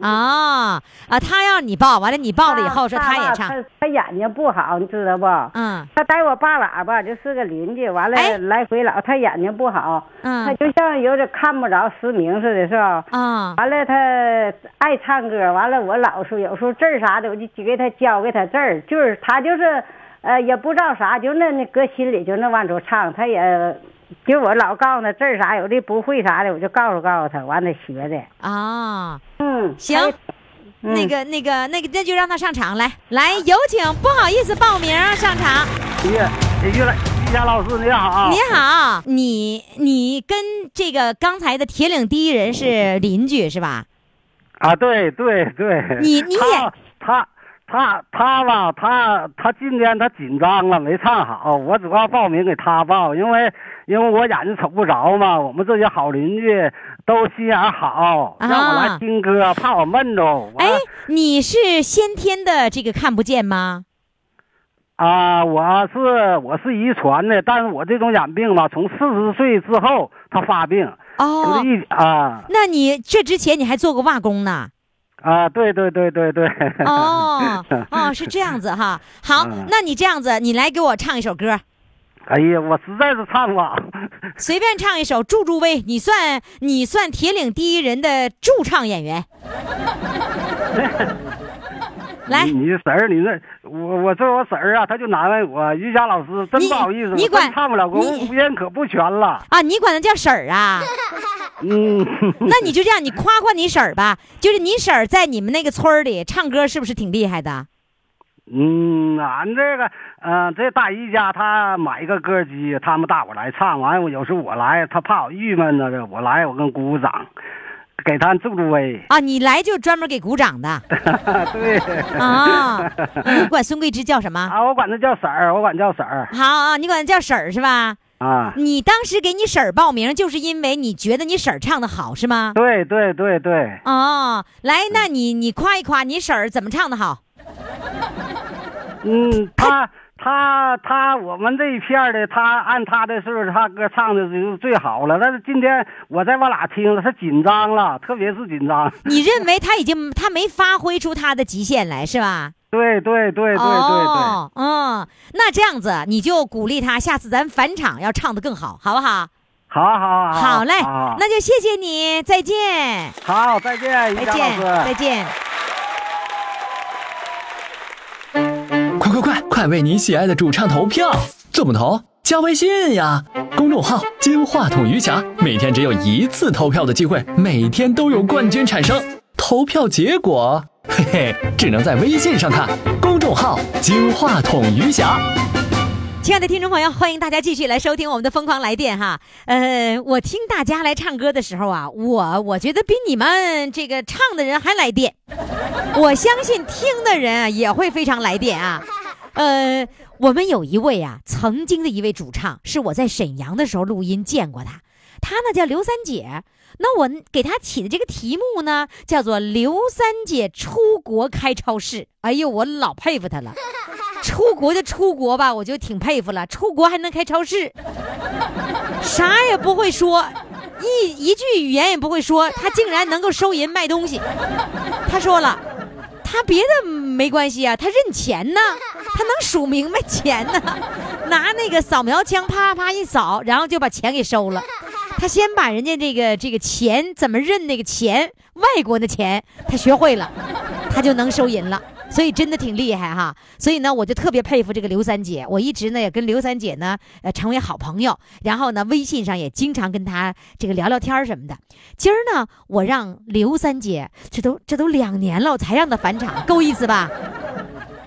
S2: 啊啊，他让你报，完了你报了以后说他也唱，
S7: 他他眼睛不好，你知道不？
S2: 嗯
S7: 他带我爸喇叭，就是个邻居，完了
S2: 哎
S7: 来回老，他眼睛不好，嗯他
S2: 嗯
S7: 就像有点看不着失明似的，是吧？
S2: 啊
S7: 完了，他爱唱歌，完了我老说有时候字儿啥的，我就给他教给他字儿，就是他就是，呃，也不知道啥，就那那搁心里就那往出唱，他也，就我老告诉他字儿啥，有的不会啥的，我就告诉告诉他，完了学的，
S2: 啊，
S7: 嗯，
S2: 行，
S7: 嗯
S2: 那个那个那个，那就让他上场来，来有请，不好意思报名上场。
S8: 于于来于霞老师你好，
S2: 你好，你你跟这个刚才的铁岭第一人是邻居是吧？
S8: 啊，对对对，
S2: 你你也
S8: 他他他他吧，他他今天他紧张了，没唱好。我主要报名给他报，因为因为我眼睛瞅不着嘛。我们这些好邻居都心眼好，
S2: 啊
S8: 让我来听歌，怕我闷着。我
S2: 哎，你是先天的这个看不见吗？
S8: 啊，我是我是遗传的，但是我这种眼病吧，从四十岁之后他发病，
S2: 哦
S8: 一啊
S2: 那你这之前你还做过瓦工呢？
S8: 啊，对对对对对。
S2: 哦 哦，是这样子哈。好
S8: 嗯，
S2: 那你这样子，你来给我唱一首歌，
S8: 哎呀，我实在是唱不好。
S2: 随便唱一首，助助威，你算你算铁岭第一人的驻唱演员。来
S8: 你，婶儿，你那我我这我婶儿啊，她就难为我。瑜伽老师，真不好意思，我
S2: 你管
S8: 唱不了，我
S2: 你
S8: 五音可不全了。
S2: 啊，你管她叫婶儿啊？
S8: 嗯，
S2: 那你就这样，你夸夸你婶儿吧。就是你婶儿在你们那个村里唱歌，是不是挺厉害的？
S8: 嗯，俺这个，嗯、这大姨家她买一个歌机，他们大伙来唱，完我有时候我来，她怕我郁闷呢，这我来我跟鼓鼓掌，给他助助威。
S2: 啊，你来就专门给鼓掌的
S8: 对。
S2: 啊？嗯你管孙桂芝叫什么？
S8: 啊，我管她叫婶儿，我管叫婶儿
S2: 好啊，你管她叫婶儿是吧？
S8: 啊。
S2: 你当时给你婶儿报名，就是因为你觉得你婶儿唱的好是吗？
S8: 对对对对，
S2: 哦，来，那你你夸一夸你婶儿怎么唱的好？
S8: 嗯，他他他，我们这一片的，他按他的岁数，他歌唱的就最好了。但是今天我在往哪听了，他紧张了，特别是紧张。
S2: 你认为他已经他没发挥出他的极限来是吧？
S8: 对对对对对对。
S2: 哦，嗯，那这样子你就鼓励他，下次咱返场要唱的更好，好不好？
S8: 好好好，
S2: 好嘞，
S8: 好
S2: 那就谢谢你，再见，
S8: 好，再见，于
S2: 再见，再。见。
S1: 快快快，快为你喜爱的主唱投票！怎么投？加微信呀，公众号“金话筒余霞”，每天只有一次投票的机会，每天都有冠军产生。投票结果，嘿嘿，只能在微信上看。公众号“金话筒余霞”。
S2: 亲爱的听众朋友，欢迎大家继续来收听我们的《疯狂来电》哈。呃，我听大家来唱歌的时候啊，我我觉得比你们这个唱的人还来电。我相信听的人啊也会非常来电啊。呃，我们有一位啊，曾经的一位主唱，是我在沈阳的时候录音见过他，他呢叫刘三姐。那我给他起的这个题目呢，叫做“刘三姐出国开超市”。哎呦，我老佩服他了。出国就出国吧，我就挺佩服了。出国还能开超市，啥也不会说，一一句语言也不会说，他竟然能够收银卖东西。他说了，他别的没关系啊，他认钱呢，他能数明白钱呢，拿那个扫描枪啪啪一扫，然后就把钱给收了。他先把人家这个这个钱怎么认那个钱，外国的钱他学会了，他就能收银了。所以真的挺厉害哈，所以呢，我就特别佩服这个刘三姐。我一直呢也跟刘三姐呢呃成为好朋友，然后呢微信上也经常跟她这个聊聊天什么的。今儿呢，我让刘三姐，这都这都两年了，我才让她返场，够意思吧？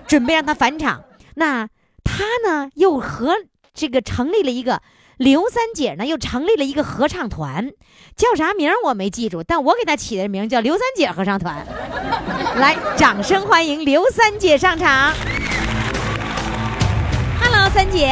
S2: 准备让她返场，那她呢又和这个成立了一个。刘三姐呢，又成立了一个合唱团，叫啥名我没记住，但我给她起的名儿叫刘三姐合唱团。来，掌声欢迎刘三姐上场。Hello，三姐，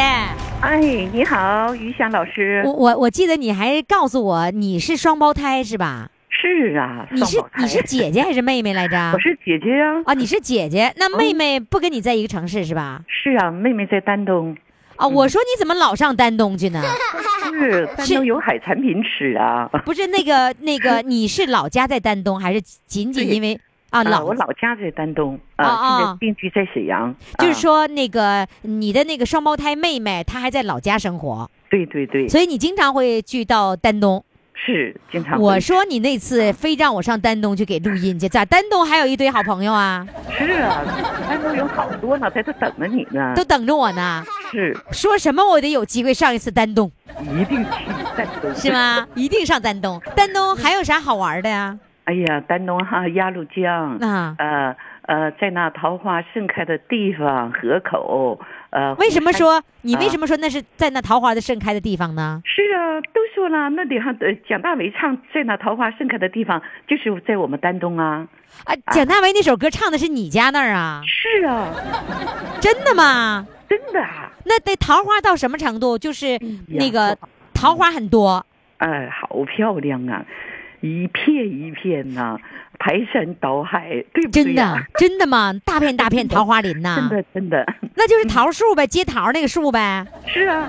S9: 哎，你好，于翔老师。
S2: 我我我记得你还告诉我你是双胞胎是吧？
S9: 是啊，
S2: 你是你是姐姐还是妹妹来着？
S9: 我是姐姐呀、
S2: 啊，你是姐姐，那妹妹不跟你在一个城市是吧？
S9: 是啊，妹妹在丹东。
S2: 啊，我说你怎么老上丹东去呢？
S9: 是，丹东有海产品吃啊。
S2: 不是那个那个，你是老家在丹东，还是仅仅因为啊老？
S9: 我老家在丹东
S2: 啊
S9: 现在定居在沈阳。啊
S2: 就是说，那个你的那个双胞胎妹妹，她还在老家生活，
S9: 对对对，
S2: 所以你经常会去到丹东。
S9: 是经常。
S2: 我说你那次非让我上丹东去给录音去，咋丹东还有一堆好朋友啊？
S9: 是啊，丹东有好多呢，在这等着你呢。
S2: 都等着我呢。
S9: 是，
S2: 说什么我得有机会上一次丹东，
S9: 一定去丹东。
S2: 是？吗？一定上丹东。丹东还有啥好玩的呀？
S9: 哎呀，丹东哈鸭绿江
S2: 啊
S9: 呃呃，在那桃花盛开的地方河口，呃，
S2: 为什么说你为
S9: 啊
S2: 什么说那是在那桃花的盛开的地方呢？
S9: 是啊，都说了，那地方呃，蒋大为唱在那桃花盛开的地方，就是在我们丹东啊。
S2: 啊，蒋大为那首歌唱的是你家那儿啊？
S9: 是啊，
S2: 真的吗？
S9: 真的啊。
S2: 那得桃花到什么程度？就是那个桃花很多，
S9: 哎，好漂亮啊，一片一片呐、排山倒海，对不对
S2: 真、的真的吗？大片 大片桃花林呐、
S9: 真的真的
S2: 那就是桃树呗，接桃那个树呗。
S9: 是啊，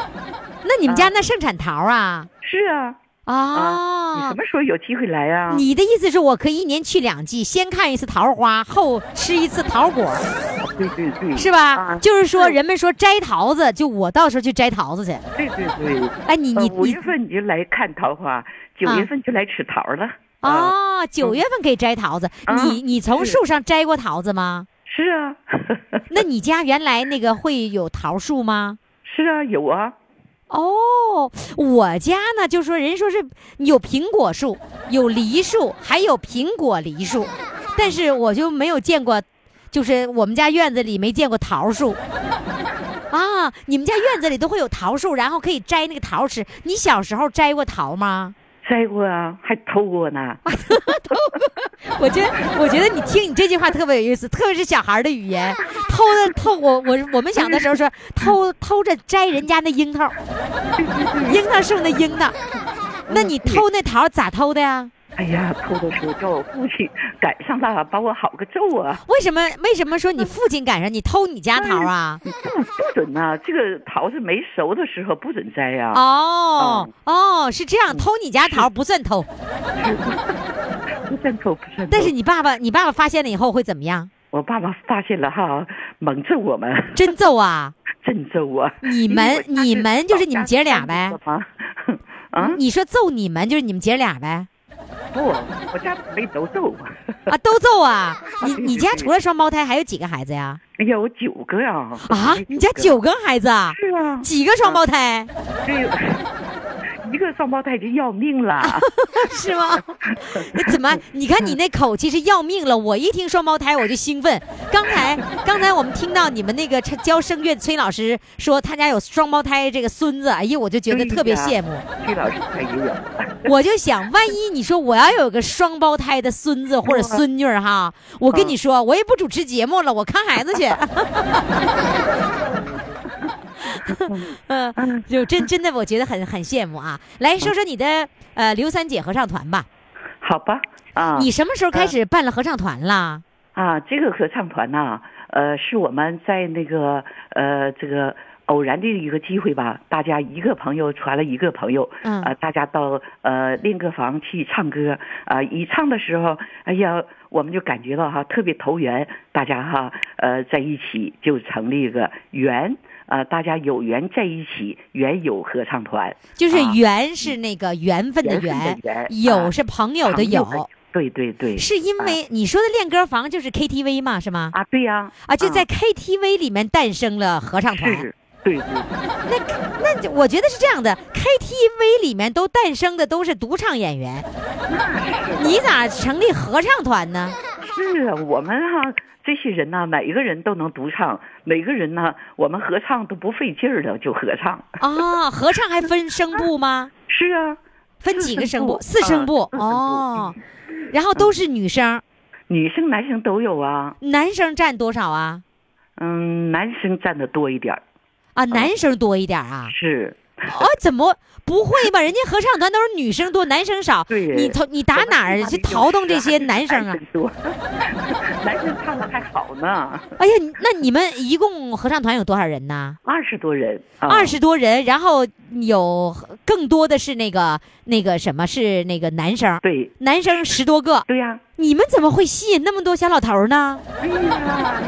S2: 那你们家那盛产桃啊？
S9: 是啊。
S2: 哦，
S9: 你什么时候有机会来啊？
S2: 你的意思是我可以一年去两季，先看一次桃花，后吃一次桃果，
S9: 对对对，
S2: 是吧？
S9: 啊
S2: 就是说，人们说摘桃子，就我到时候去摘桃子去。
S9: 对对对。
S2: 哎，你你你
S9: 呃五月份你就来看桃花，九
S2: 啊
S9: 月份就来吃桃了。啊，
S2: 哦，九月份可以摘桃子。
S9: 啊
S2: 你你从树上摘过桃子吗？
S9: 是啊，
S2: 那你家原来那个会有桃树吗？
S9: 是啊，有啊。
S2: 哦，我家呢，就说人说是有苹果树，有梨树，还有苹果梨树，但是我就没有见过，就是我们家院子里没见过桃树。啊，你们家院子里都会有桃树，然后可以摘那个桃吃。你小时候摘过桃吗？
S9: 摘过啊，还偷过呢。
S2: 偷过 我觉得，我觉得你听你这句话特别有意思，特别是小孩的语言，偷的偷我我我们小的时候说 偷偷着摘人家那樱桃，樱桃树那樱桃，那你偷那桃咋偷的呀？
S9: 哎呀，偷的时候叫我父亲赶上了，把我好个揍啊！
S2: 为什么为什么说你父亲赶上你偷你家桃啊？
S9: 不不准呐、这个桃子没熟的时候不准摘呀、
S2: 哦哦，是这样，偷你家桃不算偷，
S9: 不算偷，不算偷。
S2: 但是你爸爸你爸爸发现了以后会怎么样？
S9: 我爸爸发现了哈，猛揍我们，
S2: 真揍啊！
S9: 真揍啊！
S2: 你们你们就是你们姐俩呗？
S9: 啊？
S2: 你说揍你们就是你们姐俩呗？
S9: 不，我家没都揍啊。
S2: 啊，都揍啊！你你家除了双胞胎还有几个孩子呀？
S9: 哎呀，我九个呀！
S2: 啊，你家九个孩子啊？
S9: 是啊。
S2: 几个双胞胎？
S9: 这个一个双胞胎就要命了，
S2: 是吗？那怎么？你看你那口气是要命了，我一听双胞胎我就兴奋。刚才刚才我们听到你们那个教声乐的崔老师说他家有双胞胎这个孙子，哎呀，我就觉得特别羡慕。
S9: 崔老师他也有。
S2: 我就想，万一你说我要有个双胞胎的孙子或者孙女哈，我跟你说，我也不主持节目了，我看孩子去。嗯，就真真的，我觉得很很羡慕啊。来说说你的呃刘三姐合唱团吧。
S9: 好吧，啊，
S2: 你什么时候开始办了合唱团啦？
S9: 啊，这个合唱团呐、呃，是我们在那个呃这个偶然的一个机会吧，大家一个朋友传了一个朋友，
S2: 嗯
S9: 啊、大家到呃练歌房去唱歌，啊、一唱的时候，哎呀，我们就感觉到哈特别投缘，大家哈呃在一起就成立一个缘。啊、大家有缘在一起，缘友合唱团，
S2: 就是
S9: 啊
S2: 缘是那个缘分的
S9: 缘分
S2: 缘
S9: 的，缘
S2: 友
S9: 啊
S2: 是朋友的
S9: 朋友
S2: 友。
S9: 对对对，
S2: 是因为你说的练歌房就是 KTV 嘛，是吗？
S9: 啊，对呀，
S2: 啊，就在
S9: 啊
S2: KTV 里面诞生了合唱团。
S9: 是，对对。
S2: 那那我觉得是这样的，KTV 里面都诞生的都是独唱演员，你咋成立合唱团呢？
S9: 是啊，我们哈、这些人呐、每一个人都能独唱，每个人呢，我们合唱都不费劲儿的就合唱。
S2: 啊，合唱还分声部吗？
S9: 是啊，
S2: 分几个声部？
S9: 四声部
S2: 四声部
S9: 啊四声部
S2: 哦，然后都是女生，
S9: 女生男生都有啊。
S2: 男生占多少啊？
S9: 嗯，男生占的多一点儿
S2: 啊，男生多一点啊？
S9: 是。
S2: 哦，怎么不会吧？人家合唱团都是女生多，男生少。
S9: 对
S2: 你从你打哪儿去淘动这些男生啊？
S9: 男生唱的还好呢。
S2: 哎呀，那你们一共合唱团有多少人呢？
S9: 二十多人，啊
S2: 二十多人，然后有更多的是那个那个什么是那个男生，
S9: 对，
S2: 男生十多个。
S9: 对呀、
S2: 你们怎么会吸引那么多小老头儿呢？
S9: 哎呀，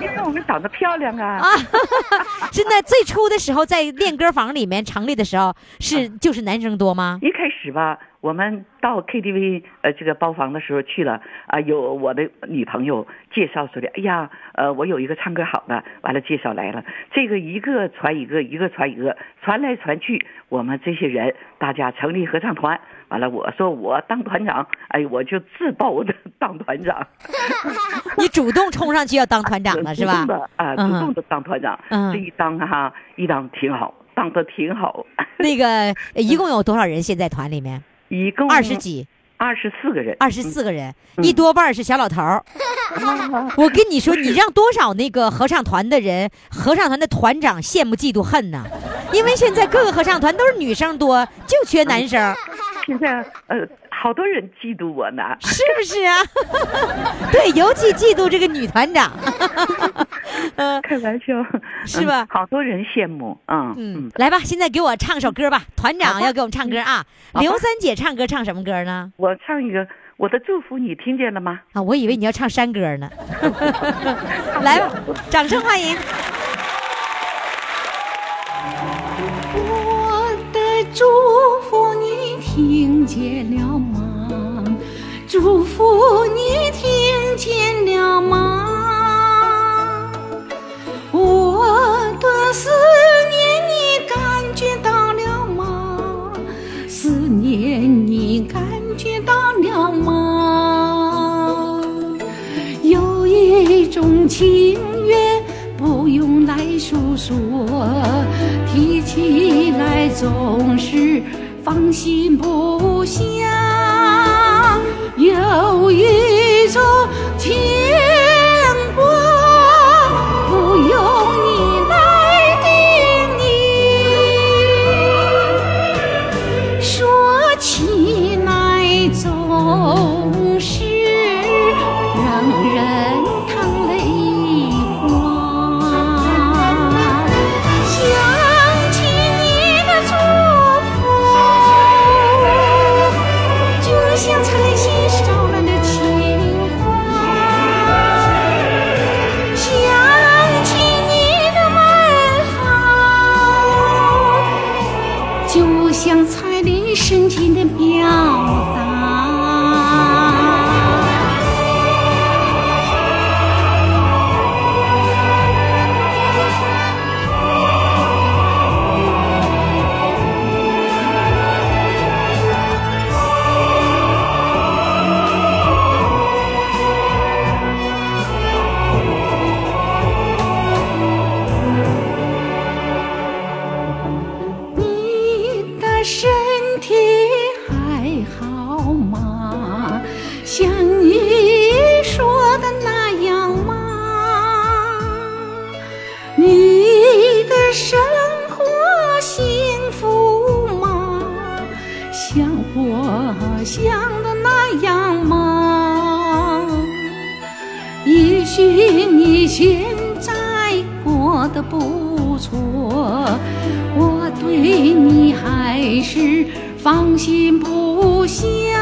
S9: 因为我们长得漂亮啊。
S2: 啊，是那最初的时候在练歌房里面成立的时候是就是男生多吗？
S9: 一开始吧，我们到 KTV 呃这个包房的时候去了啊、有我的女朋友介绍说的，哎呀，呃，我有一个唱歌好的，完了介绍来了，这个一个传一个，一个传一个，传来传去，我们这些人大家成立合唱团，完了我说我当团长，哎，我就自报的当团长，
S2: 你主动冲上去要当团长了是吧？
S9: 主动？的啊，主
S2: 嗯
S9: 动的当团长，
S2: 嗯。
S9: 这一当哈、一当挺好，当的挺好，
S2: 那个呃一共有多少人？现在团里面？
S9: 一共
S2: 二十几，
S9: 二十四个人，
S2: 二十四个人，
S9: 嗯。
S2: 一多半是小老头儿。我跟你说，你让多少那个合唱团的人、合唱团的团长羡慕嫉妒恨呢？因为现在各个合唱团都是女生多，就缺男生，
S9: 现在呃，好多人嫉妒我呢。
S2: 是不是啊？对，尤其嫉妒这个女团长。嗯
S9: 开玩笑，
S2: 是吧
S9: 嗯好多人羡慕，嗯
S2: 嗯，来吧，现在给我唱首歌吧。团长要给我们唱歌啊。刘三姐唱歌唱什么歌呢？
S9: 我唱一个我的祝福，你听见了吗？
S2: 啊，我以为你要唱山歌呢。来吧，掌声欢迎。
S10: 我的祝福你听见了吗？祝福你听见了吗？我的思念你感觉到了吗？思念你感了吗？有一种情缘不用来诉说，提起来总是放心不下。有一现在过得不错，我对你还是放心不下。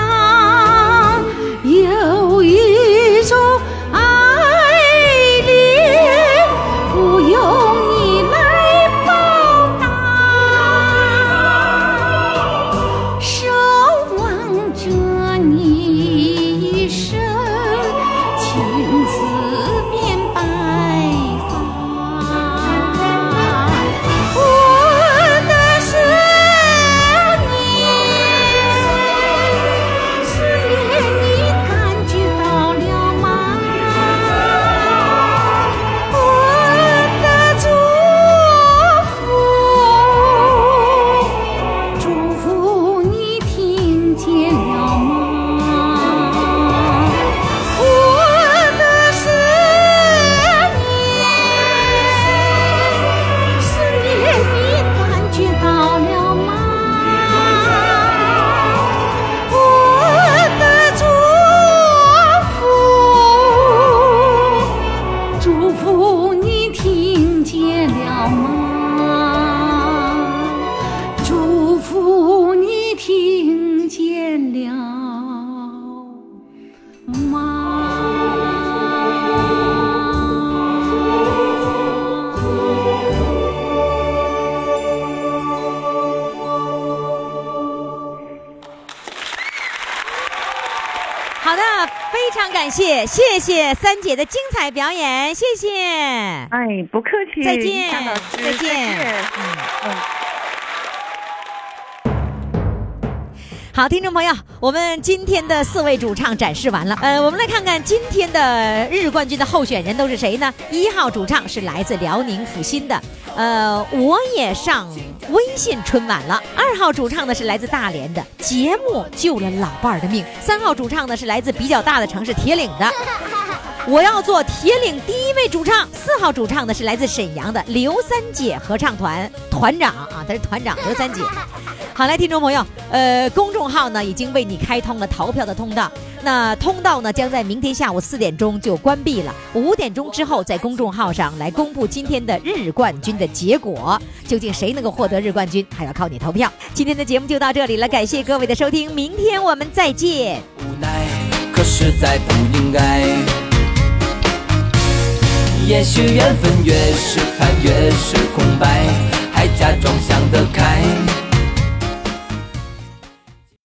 S2: 谢，谢谢三姐的精彩表演，谢谢。
S9: 哎，不客气，
S2: 再见再见
S9: 嗯嗯。
S2: 好，听众朋友，我们今天的四位主唱展示完了。呃，我们来看看今天的日冠军的候选人都是谁呢？一号主唱是来自辽宁阜新的，呃，我也上微信春晚了。二号主唱呢是来自大连的，节目救了老伴儿的命。三号主唱呢是来自比较大的城市铁岭的。我要做铁岭第一位主唱。四号主唱呢是来自沈阳的刘三姐合唱团团长啊，他是团长刘三姐。好，来，听众朋友，呃，公众号呢已经为你开通了投票的通道，那通道呢将在明天下午四点钟就关闭了，五点钟之后在公众号上来公布今天的日冠军的结果，究竟谁能够获得日冠军，还要靠你投票。今天的节目就到这里了，感谢各位的收听，明天我们再见。
S11: 无奈，可实在不应该。也许缘分越是盼，越是空白，还假装想得开。